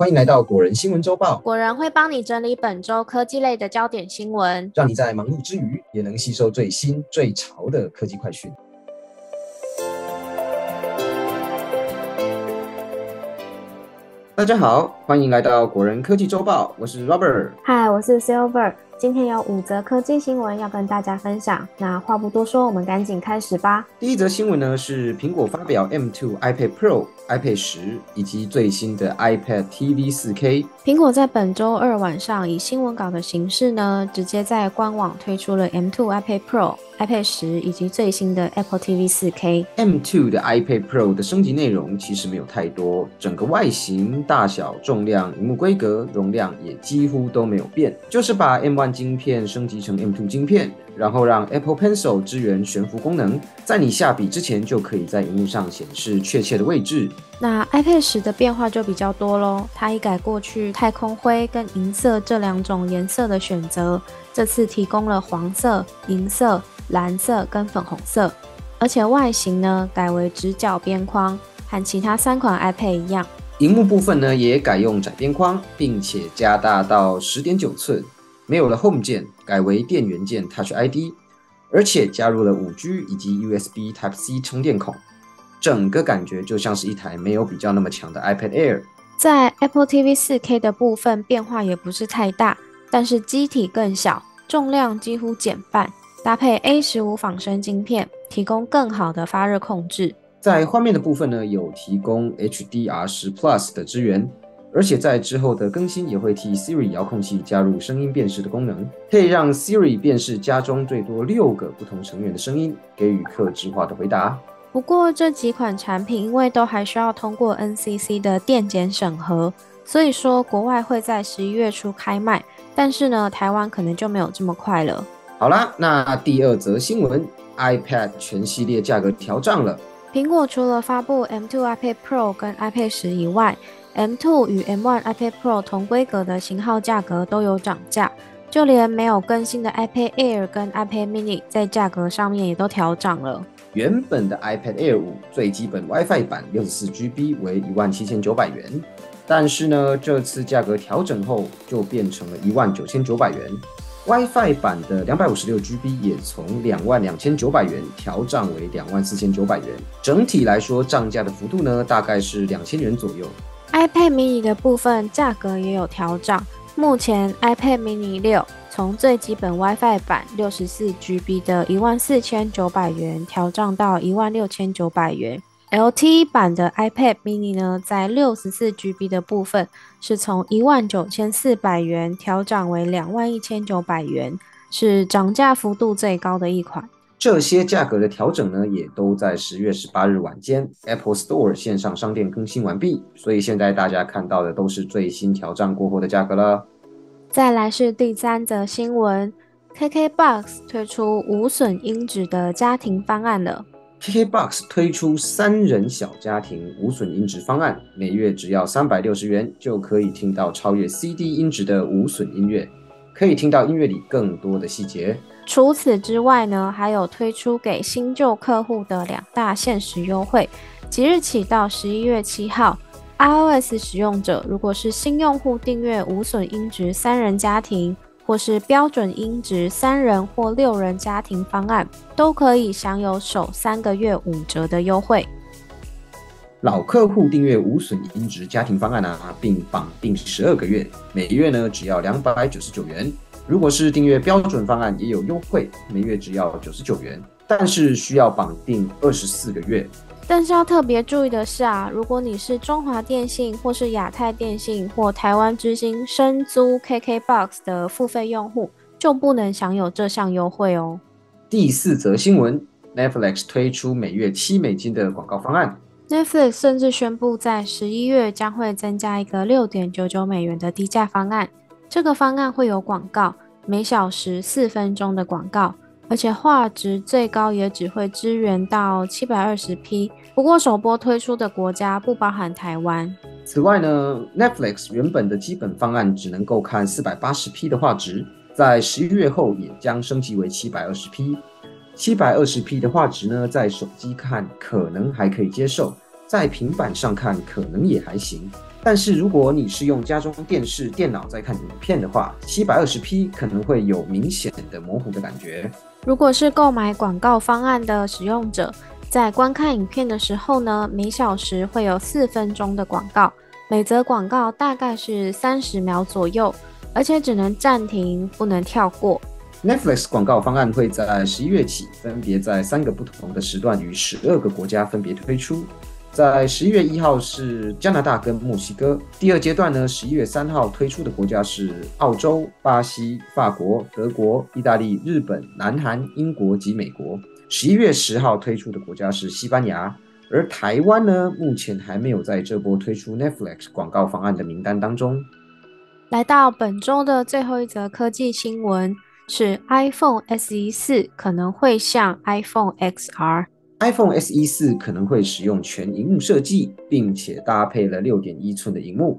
欢迎来到果仁新闻周报，果仁会帮你整理本周科技类的焦点新闻。让你在忙碌之余也能吸收最新最潮的科技快讯。大家好，欢迎来到果仁科技周报，我是 Robert。嗨，我是 Silver。今天有五则科技新闻要跟大家分享。那话不多说，我们赶紧开始吧。第一则新闻呢是苹果发表 M2 iPad Pro、iPad 十以及最新的 iPad TV 4K。苹果在本周二晚上以新闻稿的形式呢，直接在官网推出了 M2 iPad Pro。iPad 十以及最新的 Apple TV 4K M2 的 iPad Pro 的升级内容其实没有太多，整个外形、大小、重量、屏幕规格、容量也几乎都没有变，就是把 M1 晶片升级成 M2 晶片，然后让 Apple Pencil 支援悬浮功能，在你下笔之前就可以在荧幕上显示确切的位置。那 iPad 十的变化就比较多喽，它一改过去太空灰跟银色这两种颜色的选择，这次提供了黄色、银色。蓝色跟粉红色，而且外形呢改为直角边框，和其他三款 iPad 一样。荧幕部分呢也改用窄边框，并且加大到十点九寸，没有了 Home 键，改为电源键 Touch ID，而且加入了 5G 以及 USB Type C 充电孔，整个感觉就像是一台没有比较那么强的 iPad Air。在 Apple TV 4K 的部分变化也不是太大，但是机体更小，重量几乎减半。搭配 A 十五仿生晶片，提供更好的发热控制。在画面的部分呢，有提供 HDR 十 Plus 的支援，而且在之后的更新也会替 Siri 遥控器加入声音辨识的功能，可以让 Siri 辨识家中最多六个不同成员的声音，给予客制化的回答。不过这几款产品因为都还需要通过 NCC 的电检审核，所以说国外会在十一月初开卖，但是呢，台湾可能就没有这么快了。好啦，那第二则新闻，iPad 全系列价格调涨了。苹果除了发布 M2 iPad Pro 跟 iPad 十以外，M2 与 M1 iPad Pro 同规格的型号价格都有涨价，就连没有更新的 iPad Air 跟 iPad Mini 在价格上面也都调涨了。原本的 iPad Air 五最基本 WiFi 版六十四 GB 为一万七千九百元，但是呢，这次价格调整后就变成了一万九千九百元。WiFi 版的两百五十六 GB 也从两万两千九百元调涨为两万四千九百元，整体来说涨价的幅度呢，大概是两千元左右。iPad mini 的部分价格也有调涨，目前 iPad mini 六从最基本 WiFi 版六十四 GB 的一万四千九百元调涨到一万六千九百元。LTE 版的 iPad mini 呢，在六十四 GB 的部分是从一万九千四百元调涨为两万一千九百元，是涨价幅度最高的一款。这些价格的调整呢，也都在十月十八日晚间 Apple Store 线上商店更新完毕，所以现在大家看到的都是最新调涨过后的价格了。再来是第三则新闻，KKBOX 推出无损音质的家庭方案了。KKBOX 推出三人小家庭无损音质方案，每月只要三百六十元，就可以听到超越 CD 音质的无损音乐，可以听到音乐里更多的细节。除此之外呢，还有推出给新旧客户的两大限时优惠，即日起到十一月七号，iOS 使用者如果是新用户订阅无损音质三人家庭。或是标准音质三人或六人家庭方案，都可以享有首三个月五折的优惠。老客户订阅无损音质家庭方案呢，并绑定十二个月，每月呢只要两百九十九元。如果是订阅标准方案，也有优惠，每月只要九十九元，但是需要绑定二十四个月。但是要特别注意的是啊，如果你是中华电信或是亚太电信或台湾之星深租 KKBOX 的付费用户，就不能享有这项优惠哦。第四则新闻，Netflix 推出每月七美金的广告方案。Netflix 甚至宣布在十一月将会增加一个六点九九美元的低价方案。这个方案会有广告，每小时四分钟的广告。而且画质最高也只会支援到七百二十 P，不过首播推出的国家不包含台湾。此外呢，Netflix 原本的基本方案只能够看四百八十 P 的画质，在十一月后也将升级为七百二十 P。七百二十 P 的画质呢，在手机看可能还可以接受，在平板上看可能也还行。但是如果你是用家中电视、电脑在看影片的话，七百二十 P 可能会有明显的模糊的感觉。如果是购买广告方案的使用者，在观看影片的时候呢，每小时会有四分钟的广告，每则广告大概是三十秒左右，而且只能暂停，不能跳过。Netflix 广告方案会在十一月起，分别在三个不同的时段与十二个国家分别推出。在十一月一号是加拿大跟墨西哥，第二阶段呢，十一月三号推出的国家是澳洲、巴西、法国、德国、意大利、日本、南韩、英国及美国。十一月十号推出的国家是西班牙，而台湾呢，目前还没有在这波推出 Netflix 广告方案的名单当中。来到本周的最后一则科技新闻，是 iPhone SE 四可能会像 iPhone XR。iPhone SE 四可能会使用全荧幕设计，并且搭配了六点一寸的荧幕，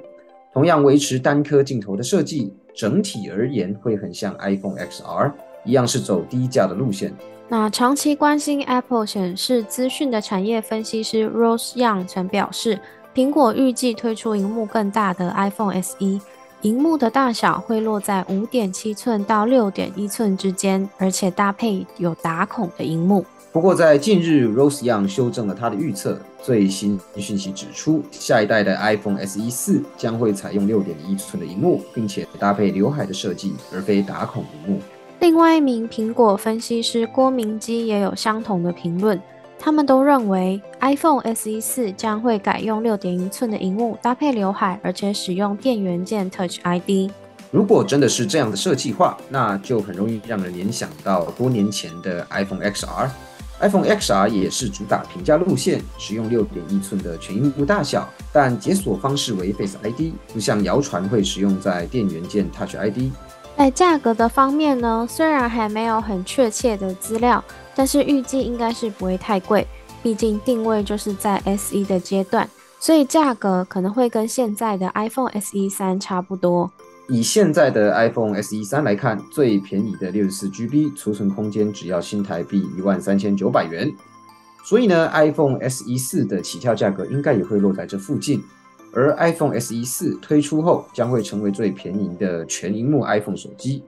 同样维持单颗镜头的设计。整体而言会很像 iPhone XR，一样是走低价的路线。那长期关心 Apple 显示资讯的产业分析师 Rose Young 曾表示，苹果预计推出荧幕更大的 iPhone SE，荧幕的大小会落在五点七寸到六点一寸之间，而且搭配有打孔的荧幕。不过，在近日，Rose Young 修正了他的预测。最新讯息指出，下一代的 iPhone SE 四将会采用六点一寸的荧幕，并且搭配刘海的设计，而非打孔荧幕。另外一名苹果分析师郭明基也有相同的评论，他们都认为 iPhone SE 四将会改用六点一寸的荧幕，搭配刘海，而且使用电源键 Touch ID。如果真的是这样的设计话，那就很容易让人联想到多年前的 iPhone XR。iPhone XR 也是主打平价路线，使用六点一寸的全荧幕大小，但解锁方式为 Face ID，不像谣传会使用在电源键 Touch ID。在价格的方面呢，虽然还没有很确切的资料，但是预计应该是不会太贵，毕竟定位就是在 SE 的阶段，所以价格可能会跟现在的 iPhone SE 三差不多。以现在的 iPhone SE 三来看，最便宜的六十四 GB 储存空间只要新台币一万三千九百元，所以呢，iPhone SE 四的起跳价格应该也会落在这附近。而 iPhone SE 四推出后，将会成为最便宜的全荧幕 iPhone 手机。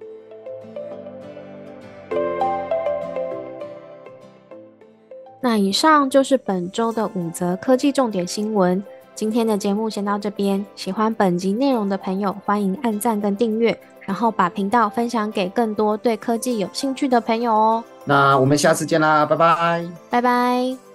那以上就是本周的五则科技重点新闻。今天的节目先到这边，喜欢本集内容的朋友，欢迎按赞跟订阅，然后把频道分享给更多对科技有兴趣的朋友哦。那我们下次见啦，拜拜，拜拜。